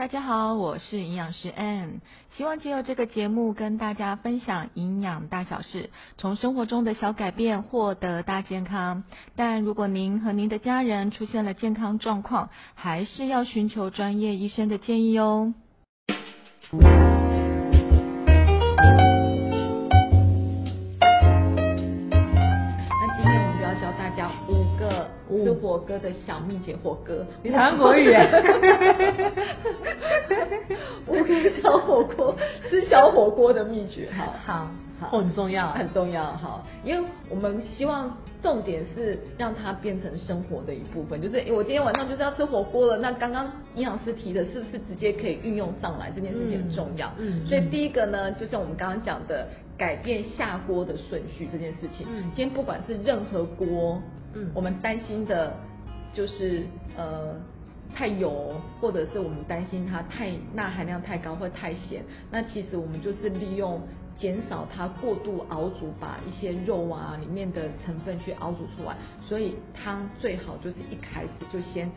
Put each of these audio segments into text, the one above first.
大家好，我是营养师 Ann，希望借由这个节目跟大家分享营养大小事，从生活中的小改变获得大健康。但如果您和您的家人出现了健康状况，还是要寻求专业医生的建议哦。个吃火锅的小秘诀，火锅，你韩国语耶？五个小火锅吃小火锅的秘诀，好，好，好很重要，很重要，好，因为我们希望重点是让它变成生活的一部分，就是诶我今天晚上就是要吃火锅了，那刚刚营养师提的是不是直接可以运用上来？这件事情很重要，嗯嗯所以第一个呢，就像我们刚刚讲的，改变下锅的顺序这件事情，嗯。今天不管是任何锅，嗯我们担心的就是呃。太油，或者是我们担心它太钠含量太高或太咸，那其实我们就是利用减少它过度熬煮，把一些肉啊里面的成分去熬煮出来。所以汤最好就是一开始就先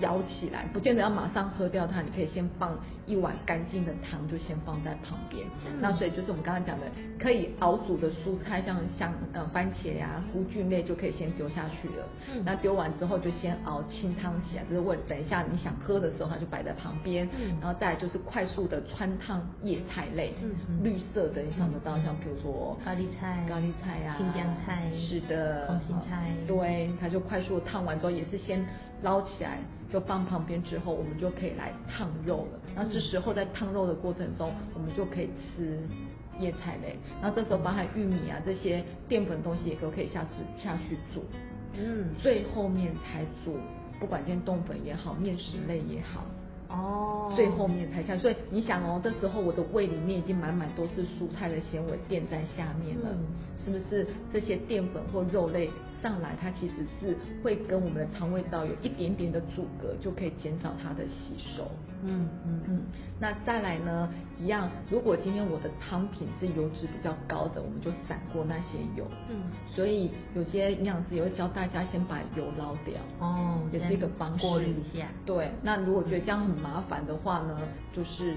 舀起来，不见得要马上喝掉它，你可以先放一碗干净的汤，就先放在旁边。嗯那所以就是我们刚刚讲的，可以熬煮的蔬菜，像像呃番茄呀、菇菌类就可以先丢下去了。嗯那丢完之后就先熬清汤起来，就是为等一下你想喝的时候，它就摆在旁边。嗯然后再来就是快速的穿烫叶菜类，嗯嗯绿色的你想得到，像比如说高丽菜高丽菜啊、青江菜是的，空心菜对，它就快速地烫完之后，也是先捞起来，就放旁边之后，我们就可以来烫肉了。那这时候在烫肉的过程中，我们就可以吃叶菜类，然后这时候包含玉米啊这些淀粉东西也都可以下去下去煮，嗯，最后面才煮，不管今天冻粉也好，面食类也好。哦，最后面才下，所以你想哦，这时候我的胃里面已经满满都是蔬菜的纤维垫在下面了，嗯是不是？这些淀粉或肉类上来，它其实是会跟我们的肠胃道有一点点的阻隔，就可以减少它的吸收。嗯嗯嗯，那再来呢，一样，如果今天我的汤品是油脂比较高的，我们就散过那些油。嗯所以有些营养师也会教大家先把油捞掉。哦也是一个方式。过滤一下对，那如果觉得这样很麻烦的话呢，就是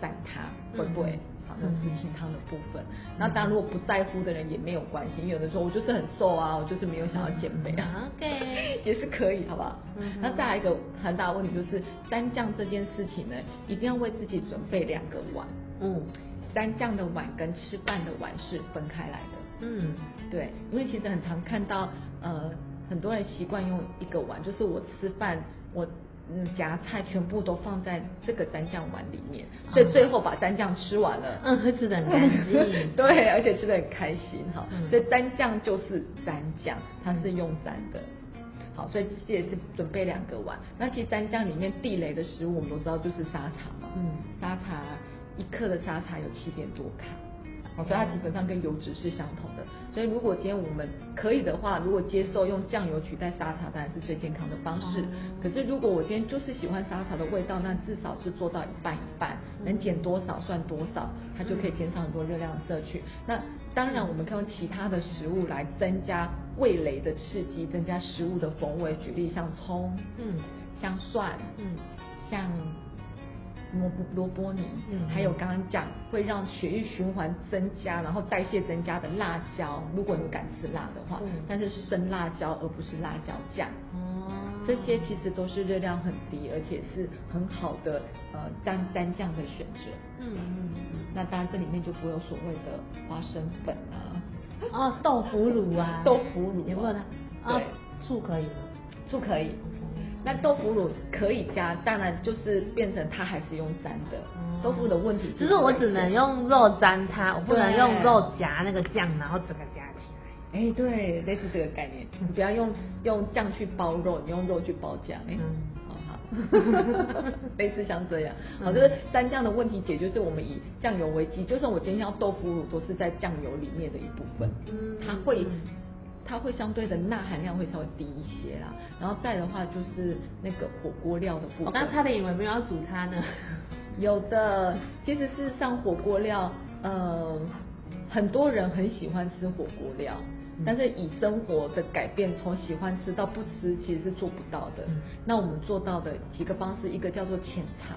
散它，会不会？嗯好，那是清汤的部分。那当然，如果不在乎的人也没有关系，因为有的时候我就是很瘦啊，我就是没有想要减肥啊。OK 也是可以，好不好？嗯那再来一个很大的问题就是蘸酱这件事情呢，一定要为自己准备两个碗。嗯蘸酱的碗跟吃饭的碗是分开来的。嗯对，因为其实很常看到，呃，很多人习惯用一个碗，就是我吃饭，我嗯夹菜全部都放在这个蘸酱碗里面，所以最后把蘸酱吃完了，嗯会吃的很干净 对，而且吃的很开心哈。嗯所以蘸酱就是蘸酱，它是用蘸的。好，所以这也是准备两个碗。那其实蘸酱里面地雷的食物，我们都知道就是沙茶嘛。嗯沙茶一克的沙茶有七点多卡。哦，所以它基本上跟油脂是相同的。所以如果今天我们可以的话，如果接受用酱油取代沙茶，当然是最健康的方式。哦可是如果我今天就是喜欢沙茶的味道，那至少是做到一半一半，能减多少算多少，它就可以减少很多热量的摄取。那当然，我们可以用其他的食物来增加味蕾的刺激，增加食物的风味。举例像葱，嗯像蒜，嗯像萝卜萝卜泥，嗯还有刚刚讲会让血液循环增加，然后代谢增加的辣椒，如果你敢吃辣的话，嗯但是是生辣椒而不是辣椒酱。哦这些其实都是热量很低，而且是很好的呃蘸蘸酱的选择。嗯嗯那当然这里面就不会有所谓的花生粉啊，哦豆腐乳啊 豆腐乳啊有没有呢？对啊醋可以吗？醋可以。那豆腐乳可以加，当然就是变成它还是用粘的。豆腐乳的问题就是我只能用肉粘它，我不能用肉夹那个酱，然后整个夹起来。哎，对，类似这个概念，你不要用用酱去包肉，你用肉去包酱，哎、嗯好好，类似像这样，好，就是蘸酱的问题解决，是我们以酱油为基，就算我今天要豆腐乳，都是在酱油里面的一部分，嗯它会嗯。它会相对的钠含量会稍微低一些啦，然后再的话就是那个火锅料的部分。我刚差点以为没有要煮它呢。有的，其实事实上火锅料，呃，很多人很喜欢吃火锅料，嗯但是以生活的改变，从喜欢吃到不吃，其实是做不到的。嗯那我们做到的几个方式，一个叫做浅尝，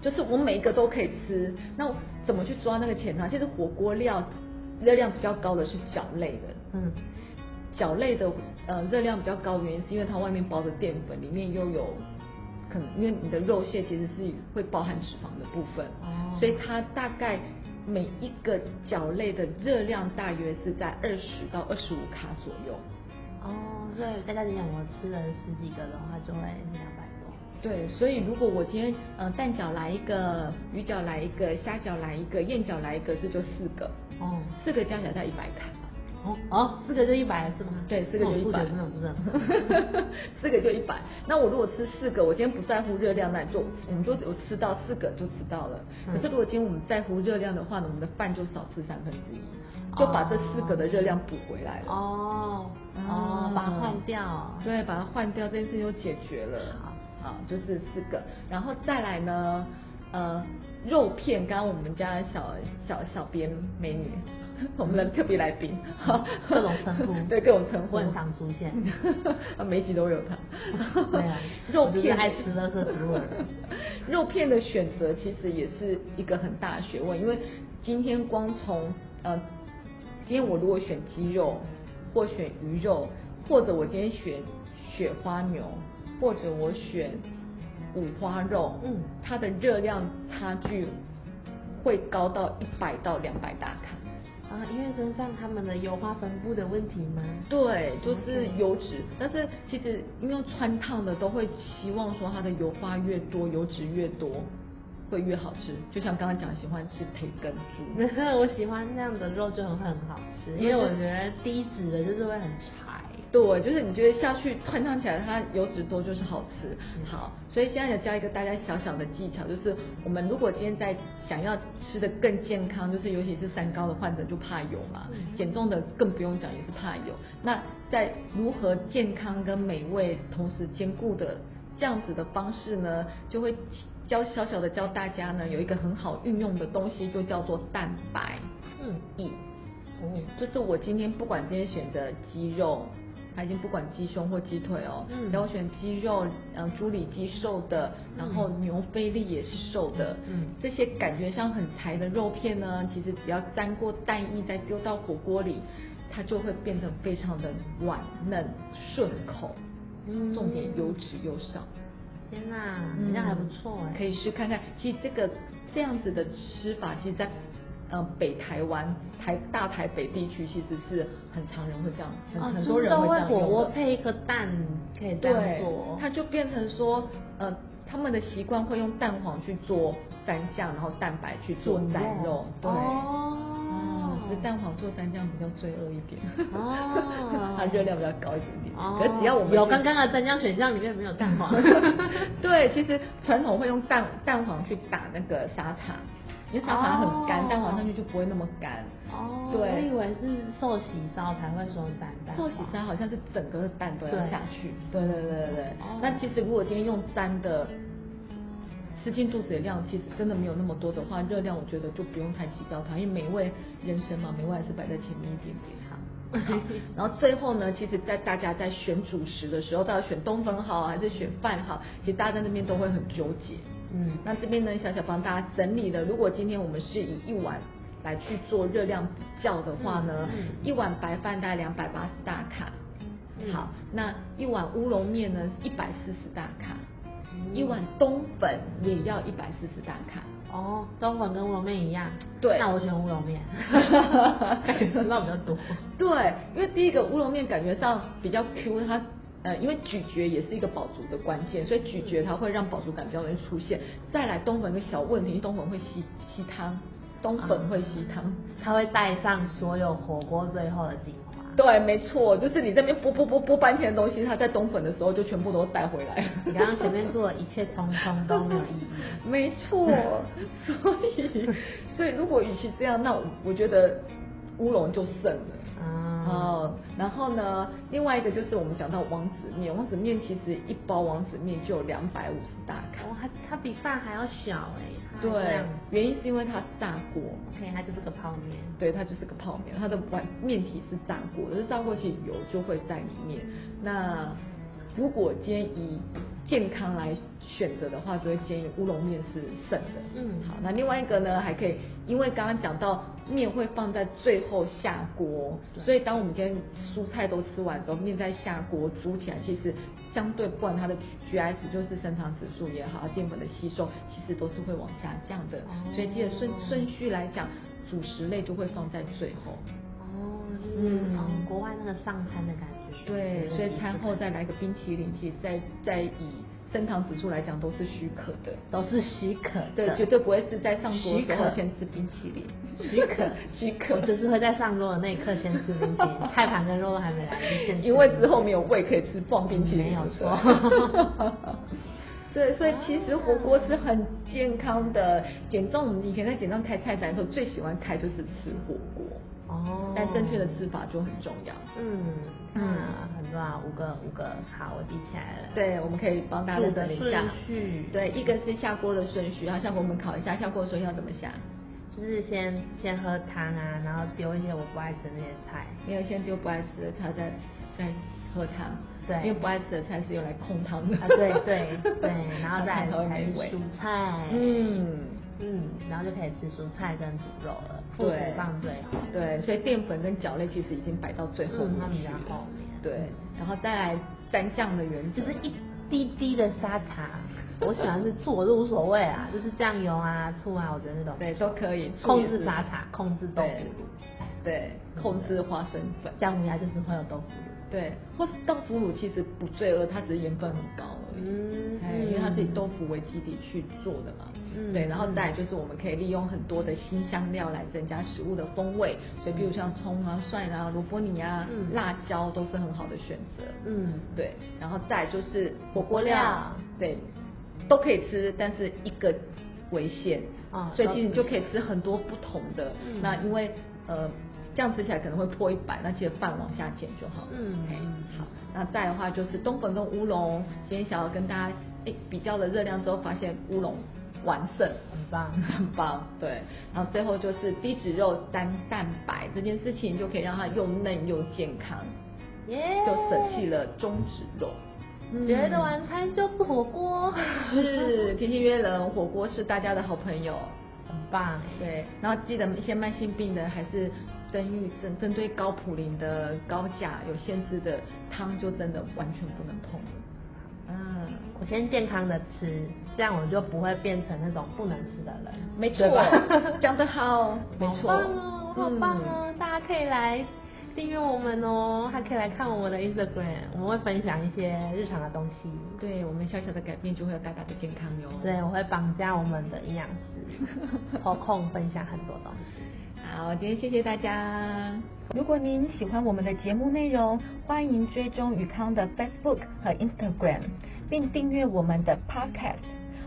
就是我每一个都可以吃。那我怎么去抓那个浅尝？其实火锅料热量比较高的是饺类的，嗯，饺类的呃热量比较高原因是因为它外面包的淀粉，里面又有可能因为你的肉馅其实是会包含脂肪的部分，哦所以它大概每一个饺类的热量大约是在二十到二十五卡左右。哦，所以大家讲我吃了十几个的话，就会两百多。对，所以如果我今天呃蛋饺来一个，鱼饺来一个，虾饺来一个，燕饺来一个，这就四个，哦四个加起来在一百卡。哦哦，四个就一百是吗？对，四个就一百哦数学，真的不是。四个就一百。那我如果吃四个，我今天不在乎热量，那就我们就有吃到四个就吃到了。嗯可是如果今天我们在乎热量的话呢，我们的饭就少吃三分之一，就把这四个的热量补回来了。哦啊哦，把它换掉。对，把它换掉，这件事情就解决了。好好，就是四个，然后再来呢，呃，肉片，刚刚我们家的小小小编美女，我们的特别来宾，各种称呼。对各种称呼，我很常出现。啊，每一集都有他。对啊肉片。爱吃的人肉片的选择其实也是一个很大的学问，因为今天光从呃，今天我如果选鸡肉，或选鱼肉，或者我今天选雪花牛，或者我选五花肉，嗯。它的热量差距会高到一百到两百大卡。啊，因为身上他们的油花分布的问题吗？对，就是油脂，但是其实因为穿烫的都会希望说它的油花越多，油脂越多，会越好吃。就像刚刚讲，喜欢吃培根猪，我喜欢那样的肉就很很好吃，因为我觉得低脂的就是会很柴。对，就是你觉得下去穿烫起来，它油脂多就是好吃。好，所以现在有教一个大家小小的技巧，就是我们如果今天在想要吃的更健康，就是尤其是三高的患者就怕油嘛，减重的更不用讲也是怕油。那在如何健康跟美味同时兼顾的这样子的方式呢，就会教小小的教大家呢有一个很好运用的东西，就叫做蛋白嗯，就是我今天不管今天选择鸡肉，它已经不管鸡胸或鸡腿哦，嗯然后选鸡肉，嗯，猪里脊瘦的，然后牛菲力也是瘦的，嗯这些感觉上很柴的肉片呢，其实只要沾过蛋液再丢到火锅里，它就会变得非常的软嫩顺口，嗯重点油脂又少。天呐，好像还不错哎。可以试看看。其实这个这样子的吃法，其实在呃北台湾、台大台北地区，其实是很常人会这样，很、哦很多人都会会这样用火锅。配一个蛋，可以这样对做，。它就变成说，呃，他们的习惯会用蛋黄去做蘸酱，然后蛋白去做做蘸肉，对。哦蛋黄做蘸酱比较罪恶一点，哦 它热量比较高一点点。哦可是只要我们有刚刚的蘸酱选项里面没有蛋黄 对，其实传统会用蛋蛋黄去打那个沙茶，因为沙茶很干，哦蛋黄上去就不会那么干。哦，对我以为是寿喜烧才会说蛋蛋黄。寿喜烧好像是整个蛋都要下去，对对对对对。哦那其实如果今天用沾的，吃进肚子的量其实真的没有那么多的话，热量我觉得就不用太计较它，因为美味人生嘛，美味还是摆在前面一点点。好，然后最后呢，其实，在大家在选主食的时候，到底选冬粉好还是选饭好，其实大家在那边都会很纠结。嗯。那这边呢，小小帮大家整理了，如果今天我们是以一碗来去做热量比较的话呢，嗯嗯。一碗白饭大概两百八十大卡，嗯。好，那一碗乌龙面呢一百四十大卡，嗯。一碗冬粉也要一百四十大卡。哦，冬粉跟乌龙面一样。对。那我选乌龙面，感觉吃到比较多。对，因为第一个乌龙面感觉上比较 Q，它呃，因为咀嚼也是一个饱足的关键，所以咀嚼它会让饱足感比较容易出现。再来冬粉一个小问题，冬粉会吸吸汤，冬粉会吸汤。它会带上所有火锅最后的精华。对，没错，就是你这边剥剥剥剥半天的东西，它在冬粉的时候就全部都带回来。你刚刚前面做的一切通通都没有意义。没错，所以所以如果与其这样，那我我觉得乌龙就胜了。啊，哦，然后呢，另外一个就是我们讲到王子面，王子面其实一包王子面就有两百五十大卡。哦，它它比饭还要小哎。对，原因是因为它炸过。OK，它就是个泡面。对，它就是个泡面，它的碗面体是炸过的，是炸过其实油就会在里面。那如果今天以健康来选择的话，就会建议乌龙面是胜的。嗯好，那另外一个呢，还可以，因为刚刚讲到面会放在最后下锅，所以当我们今天蔬菜都吃完之后，面再下锅煮起来，其实相对不管它的 GI 值就是升糖指数也好，它淀粉的吸收其实都是会往下降的。哦所以记得顺顺序来讲，主食类就会放在最后。哦，就是嗯嗯，国外那个上餐的感觉。对，所以餐后再来来个冰淇淋，其实在在以升糖指数来讲都是许可的。都是许可的，对，绝对不会是在上桌的时候先吃冰淇淋。许可 许可，我就是会在上桌的那一刻先吃冰淇淋，菜盘跟肉都还没来，因为之后没有胃可以吃放冰淇淋，没有对错。对，所以其实火锅是很健康的。减重，我们以前在减重开菜单的时候，最喜欢开就是吃火锅。哦，但正确的吃法就很重要。嗯嗯嗯，很重要，五个五个，好，我记起来了。对，我们可以帮大家整理一下顺。序对，一个是下锅的顺序，然后下锅我们考一下下锅的顺序要怎么下。就是先先喝汤啊，然后丢一些我不爱吃的那些菜。没有先丢不爱吃的菜，再再喝汤。对因为不爱吃的菜是用来控汤的。啊，对对对，然后再来是美味蔬菜，嗯。嗯，然后就可以吃蔬菜跟煮肉了，副食对放最后。对，所以淀粉跟角类其实已经摆到最后嗯它比较面去了。后面。对，然后再来蘸酱的原则，就是一滴滴的沙茶，我喜欢是醋，我是无所谓啊，就是酱油啊、醋啊，我觉得那种对都可以控制沙茶，控制豆腐。对。乳，对，控制花生粉，姜母鸭就是会有豆腐乳。对，或是豆腐乳其实不罪恶，它只是盐分很高而已。嗯。哎，因为它是以豆腐为基底去做的嘛。嗯对，然后再就是我们可以利用很多的新香料来增加食物的风味，所以比如像葱啊、蒜啊、萝卜泥啊、嗯辣椒都是很好的选择。嗯，对，然后再就是火锅料料，对，都可以吃，但是一个为限。啊所以其实你就可以吃很多不同的。嗯那因为呃这样吃起来可能会破一百，那记得饭往下减就好。嗯好，那再的话就是冬粉跟乌龙，今天想要跟大家诶比较了热量之后，发现乌龙完胜。很棒。很棒，对，然后最后就是低脂肉单蛋白这件事情，就可以让它又嫩又健康，耶就舍弃了中脂肉。觉得晚餐就是火锅，是天天约人，火锅是大家的好朋友。很棒哎。对，然后记得一些慢性病的还是针预针针对高普林的高钾有限制的汤，就真的完全不能碰了。嗯，我先健康的吃，这样我就不会变成那种不能吃的人。没错，讲得好，没好错，棒哦，好棒嗯哦！大家可以来订阅我们哦，还可以来看我们的 Instagram，我们会分享一些日常的东西。对我们小小的改变就会有大大的健康哟。对，我会绑架我们的营养师，抽空分享很多东西。好，今天谢谢大家。如果您喜欢我们的节目内容，欢迎追踪宇康的 Facebook 和 Instagram，并订阅我们的 Podcast。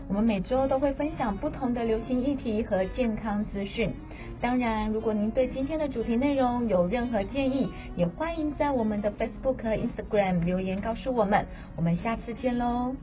我们每周都会分享不同的流行议题和健康资讯。当然，如果您对今天的主题内容有任何建议，也欢迎在我们的 Facebook Instagram 留言告诉我们。我们下次见喽。